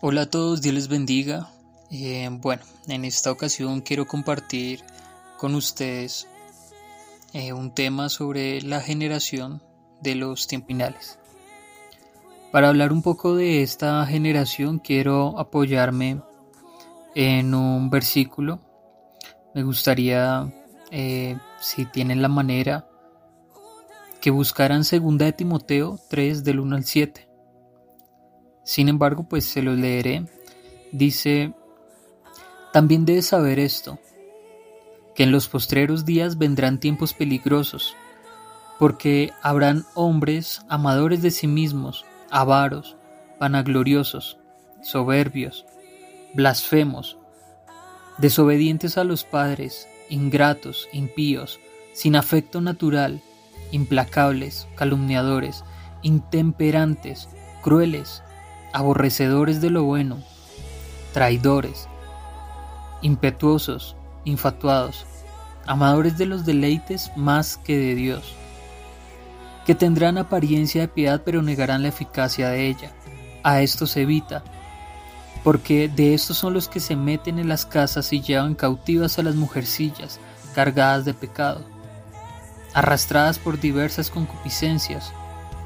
Hola a todos, Dios les bendiga. Eh, bueno, en esta ocasión quiero compartir con ustedes eh, un tema sobre la generación de los tiempinales. Para hablar un poco de esta generación quiero apoyarme en un versículo. Me gustaría, eh, si tienen la manera, que buscaran 2 de Timoteo 3 del 1 al 7. Sin embargo, pues se lo leeré. Dice, también debes saber esto, que en los postreros días vendrán tiempos peligrosos, porque habrán hombres amadores de sí mismos, avaros, vanagloriosos, soberbios, blasfemos, desobedientes a los padres, ingratos, impíos, sin afecto natural, implacables, calumniadores, intemperantes, crueles, aborrecedores de lo bueno, traidores, impetuosos, infatuados, amadores de los deleites más que de Dios, que tendrán apariencia de piedad pero negarán la eficacia de ella. A estos evita, porque de estos son los que se meten en las casas y llevan cautivas a las mujercillas cargadas de pecado, arrastradas por diversas concupiscencias.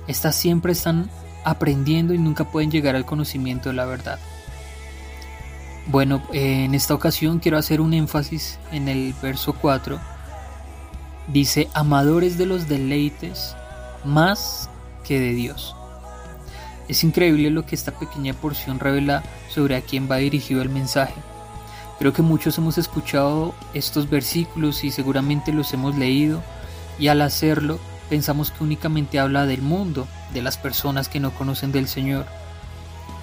Estas siempre están aprendiendo y nunca pueden llegar al conocimiento de la verdad. Bueno, en esta ocasión quiero hacer un énfasis en el verso 4. Dice, amadores de los deleites más que de Dios. Es increíble lo que esta pequeña porción revela sobre a quién va dirigido el mensaje. Creo que muchos hemos escuchado estos versículos y seguramente los hemos leído y al hacerlo pensamos que únicamente habla del mundo, de las personas que no conocen del Señor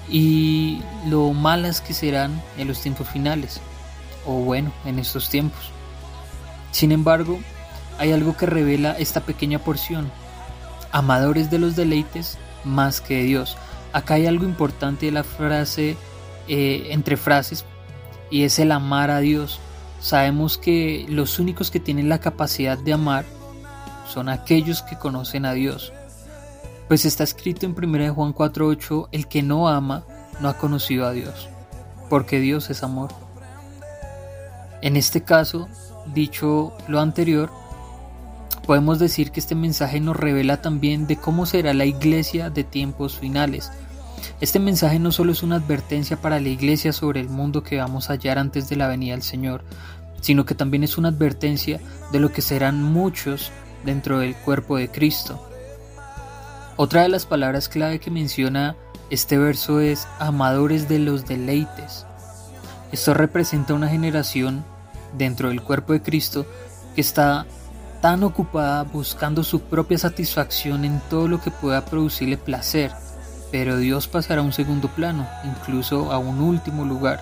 y lo malas que serán en los tiempos finales, o bueno, en estos tiempos. Sin embargo, hay algo que revela esta pequeña porción. Amadores de los deleites más que de Dios. Acá hay algo importante de la frase, eh, entre frases, y es el amar a Dios. Sabemos que los únicos que tienen la capacidad de amar son aquellos que conocen a Dios. Pues está escrito en 1 Juan 4:8, el que no ama no ha conocido a Dios, porque Dios es amor. En este caso, dicho lo anterior, podemos decir que este mensaje nos revela también de cómo será la iglesia de tiempos finales. Este mensaje no solo es una advertencia para la iglesia sobre el mundo que vamos a hallar antes de la venida del Señor, sino que también es una advertencia de lo que serán muchos dentro del cuerpo de Cristo. Otra de las palabras clave que menciona este verso es amadores de los deleites. Esto representa una generación dentro del cuerpo de Cristo que está tan ocupada buscando su propia satisfacción en todo lo que pueda producirle placer, pero Dios pasará a un segundo plano, incluso a un último lugar.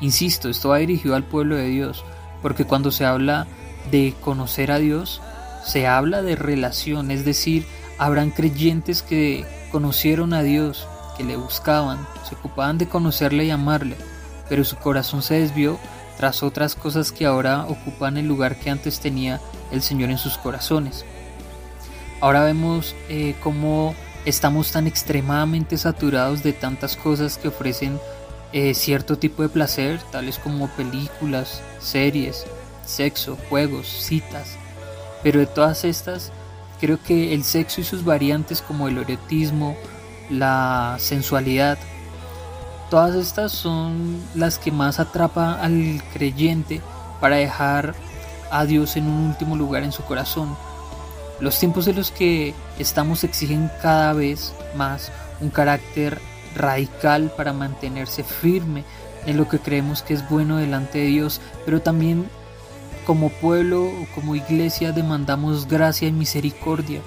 Insisto, esto va dirigido al pueblo de Dios, porque cuando se habla de conocer a Dios, se habla de relación, es decir, habrán creyentes que conocieron a Dios, que le buscaban, se ocupaban de conocerle y amarle, pero su corazón se desvió tras otras cosas que ahora ocupan el lugar que antes tenía el Señor en sus corazones. Ahora vemos eh, cómo estamos tan extremadamente saturados de tantas cosas que ofrecen eh, cierto tipo de placer, tales como películas, series, sexo, juegos, citas, pero de todas estas, creo que el sexo y sus variantes como el erotismo, la sensualidad, todas estas son las que más atrapa al creyente para dejar a Dios en un último lugar en su corazón. Los tiempos en los que estamos exigen cada vez más un carácter radical para mantenerse firme en lo que creemos que es bueno delante de Dios, pero también como pueblo o como iglesia demandamos gracia y misericordia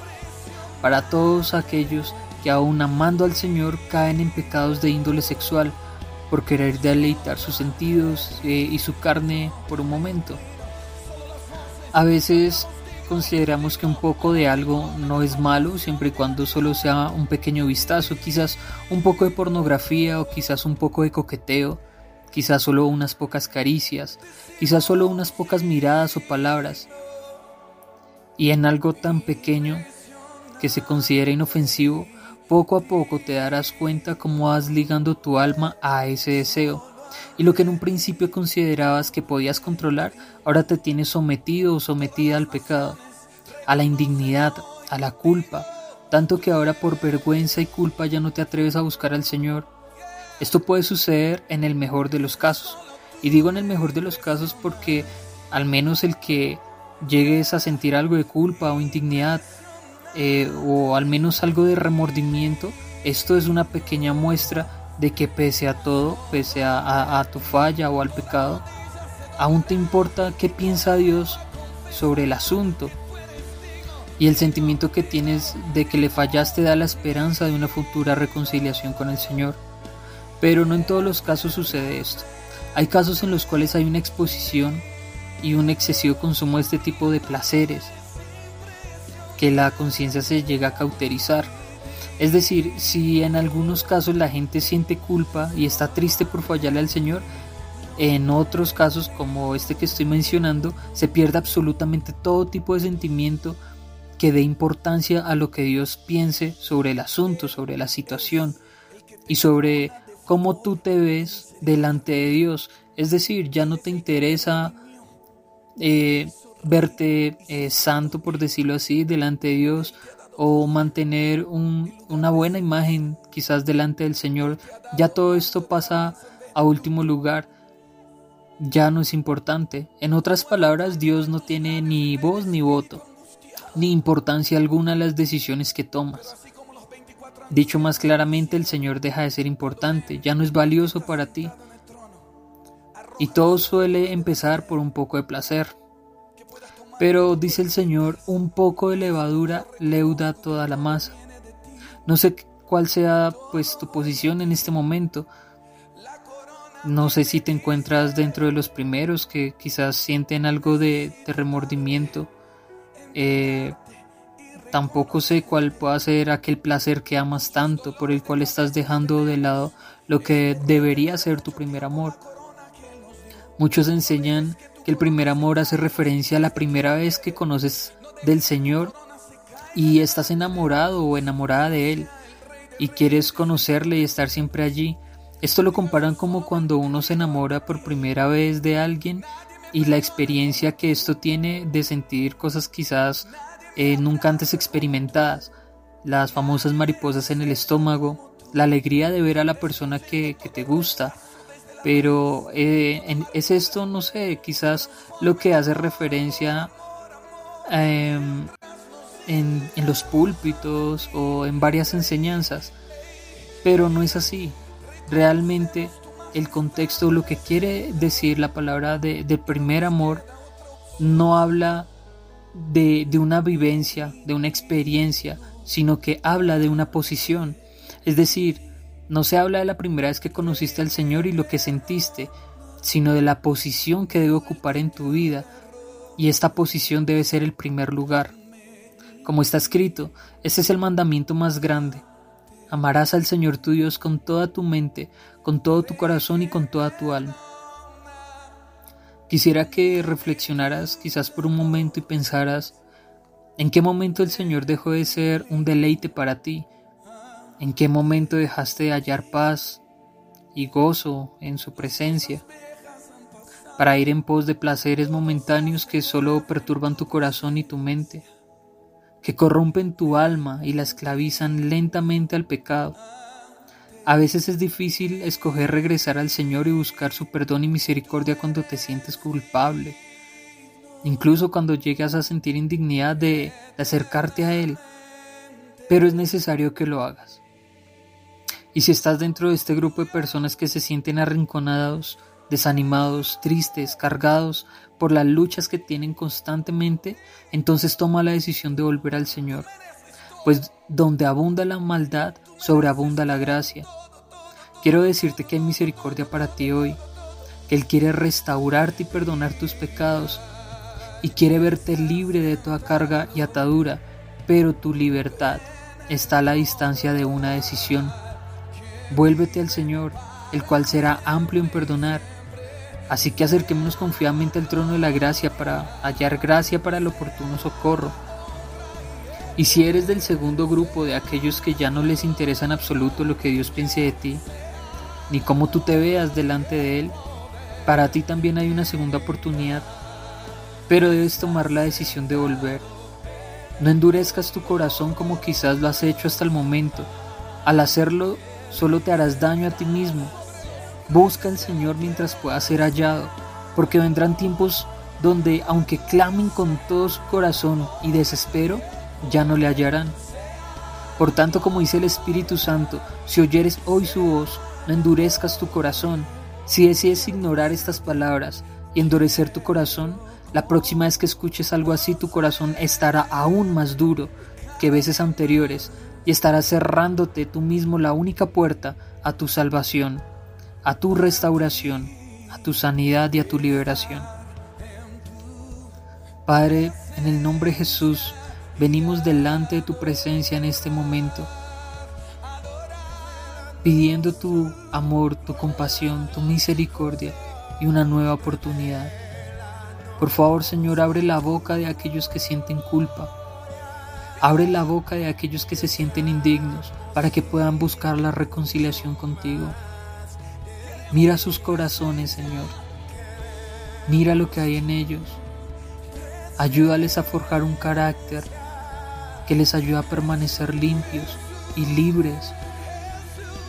para todos aquellos que aún amando al Señor caen en pecados de índole sexual por querer deleitar sus sentidos eh, y su carne por un momento. A veces consideramos que un poco de algo no es malo siempre y cuando solo sea un pequeño vistazo, quizás un poco de pornografía o quizás un poco de coqueteo quizás solo unas pocas caricias, quizás solo unas pocas miradas o palabras. Y en algo tan pequeño que se considera inofensivo, poco a poco te darás cuenta cómo vas ligando tu alma a ese deseo. Y lo que en un principio considerabas que podías controlar, ahora te tienes sometido o sometida al pecado, a la indignidad, a la culpa, tanto que ahora por vergüenza y culpa ya no te atreves a buscar al Señor. Esto puede suceder en el mejor de los casos. Y digo en el mejor de los casos porque al menos el que llegues a sentir algo de culpa o indignidad eh, o al menos algo de remordimiento, esto es una pequeña muestra de que pese a todo, pese a, tu falla o al pecado, aún te importa qué piensa Dios sobre el asunto. Y el sentimiento que tienes de que le fallaste da la esperanza de una futura reconciliación con el Señor. Pero no en todos los casos sucede esto. Hay casos en los cuales hay una exposición y un excesivo consumo de este tipo de placeres, que la conciencia se llega a cauterizar. Es decir, si en algunos casos la gente siente culpa y está triste por fallarle al Señor, en otros casos como este que estoy mencionando, se pierde absolutamente todo tipo de sentimiento que dé importancia a lo que Dios piense sobre el asunto, sobre la situación y sobre cómo tú te ves delante de Dios. Es decir, ya no te interesa eh, verte eh, santo, por decirlo así, delante de Dios o mantener una buena imagen quizás delante del Señor. Ya todo esto pasa a último lugar. Ya no es importante. En otras palabras, Dios no tiene ni voz ni voto, ni importancia alguna en las decisiones que tomas. Dicho más claramente, el Señor deja de ser importante, ya no es valioso para ti. Y todo suele empezar por un poco de placer. Pero dice el Señor, un poco de levadura leuda toda la masa. No sé cuál sea pues tu posición en este momento. No sé si te encuentras dentro de los primeros que quizás sienten algo de, remordimiento. Eh, tampoco sé cuál pueda ser aquel placer que amas tanto, por el cual estás dejando de lado lo que debería ser tu primer amor. Muchos enseñan que el primer amor hace referencia a la primera vez que conoces del Señor y estás enamorado o enamorada de Él y quieres conocerle y estar siempre allí. Esto lo comparan como cuando uno se enamora por primera vez de alguien y la experiencia que esto tiene de sentir cosas quizás eh, nunca antes experimentadas, las famosas mariposas en el estómago, la alegría de ver a la persona que, te gusta, pero eh, es esto, no sé, quizás lo que hace referencia em, en, en, los púlpitos o en varias enseñanzas, pero no es así. Realmente el contexto, lo que quiere decir la palabra de, de primer amor, no habla de, de una vivencia, de una experiencia, sino que habla de una posición. Es decir, no se habla de la primera vez que conociste al Señor y lo que sentiste, sino de la posición que debe ocupar en tu vida, y esta posición debe ser el primer lugar. Como está escrito, ese es el mandamiento más grande. Amarás al Señor tu Dios con toda tu mente, con todo tu corazón y con toda tu alma. Quisiera que reflexionaras quizás por un momento y pensaras en qué momento el Señor dejó de ser un deleite para ti ¿En qué momento dejaste de hallar paz y gozo en su presencia? Para ir en pos de placeres momentáneos que solo perturban tu corazón y tu mente, que corrompen tu alma y la esclavizan lentamente al pecado. A veces es difícil escoger regresar al Señor y buscar su perdón y misericordia cuando te sientes culpable, incluso cuando llegas a sentir indignidad de, acercarte a Él, pero es necesario que lo hagas. Y si estás dentro de este grupo de personas que se sienten arrinconados, desanimados, tristes, cargados por las luchas que tienen constantemente, entonces toma la decisión de volver al Señor. Pues donde abunda la maldad, sobreabunda la gracia. Quiero decirte que hay misericordia para ti hoy, que Él quiere restaurarte y perdonar tus pecados, y quiere verte libre de toda carga y atadura, pero tu libertad está a la distancia de una decisión Vuélvete al Señor, el cual será amplio en perdonar. Así que acerquémonos confiadamente al trono de la gracia para hallar gracia para el oportuno socorro. Y si eres del segundo grupo de aquellos que ya no les interesa en absoluto lo que Dios piense de ti, ni cómo tú te veas delante de Él, para ti también hay una segunda oportunidad, pero debes tomar la decisión de volver. No endurezcas tu corazón como quizás lo has hecho hasta el momento. Al hacerlo, solo te harás daño a ti mismo. Busca al Señor mientras pueda ser hallado, porque vendrán tiempos donde, aunque clamen con todo su corazón y desespero, ya no le hallarán. Por tanto, como dice el Espíritu Santo, si oyeres hoy su voz, no endurezcas tu corazón. Si decides ignorar estas palabras y endurecer tu corazón, la próxima vez que escuches algo así, tu corazón estará aún más duro que veces anteriores y estarás cerrándote tú mismo la única puerta a tu salvación, a tu restauración, a tu sanidad y a tu liberación. Padre, en el nombre de Jesús, venimos delante de tu presencia en este momento, pidiendo tu amor, tu compasión, tu misericordia y una nueva oportunidad. Por favor, Señor, abre la boca de aquellos que sienten culpa. Abre la boca de aquellos que se sienten indignos para que puedan buscar la reconciliación contigo. Mira sus corazones, Señor. Mira lo que hay en ellos. Ayúdales a forjar un carácter que les ayude a permanecer limpios y libres.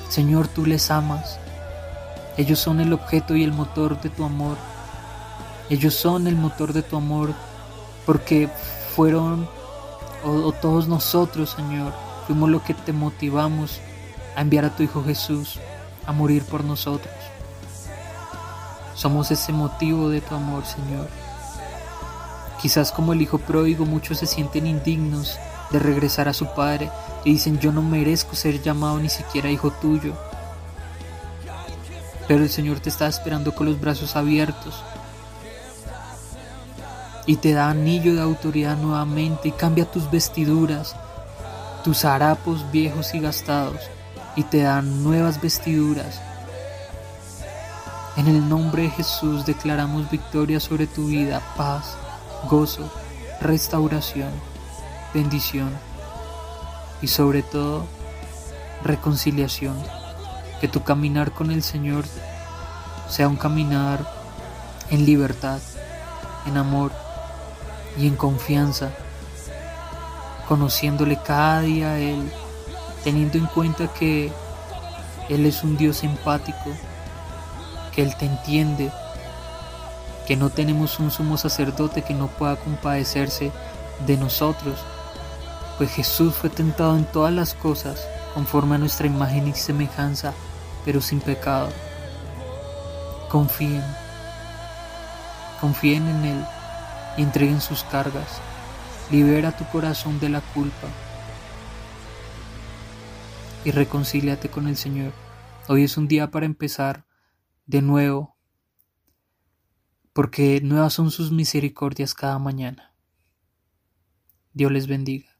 Señor, tú les amas. Ellos son el objeto y el motor de tu amor. Ellos son el motor de tu amor porque fueron, o, todos nosotros, Señor, fuimos lo que te motivamos a enviar a tu Hijo Jesús a morir por nosotros. Somos ese motivo de tu amor, Señor. Quizás como el Hijo pródigo muchos se sienten indignos de regresar a su Padre y dicen yo no merezco ser llamado ni siquiera hijo tuyo. Pero el Señor te está esperando con los brazos abiertos y te da anillo de autoridad nuevamente y cambia tus vestiduras, tus harapos viejos y gastados y te da nuevas vestiduras. En el nombre de Jesús declaramos victoria sobre tu vida, paz, gozo, restauración, bendición y sobre todo reconciliación. Que tu caminar con el Señor sea un caminar en libertad, en amor y en confianza, conociéndole cada día a Él, teniendo en cuenta que Él es un Dios empático, que Él te entiende, que no tenemos un sumo sacerdote que no pueda compadecerse de nosotros, pues Jesús fue tentado en todas las cosas conforme a nuestra imagen y semejanza, pero sin pecado. Confíen, confíen en Él y entreguen sus cargas. Libera tu corazón de la culpa y reconcíliate con el Señor. Hoy es un día para empezar de nuevo porque nuevas son sus misericordias cada mañana. Dios les bendiga.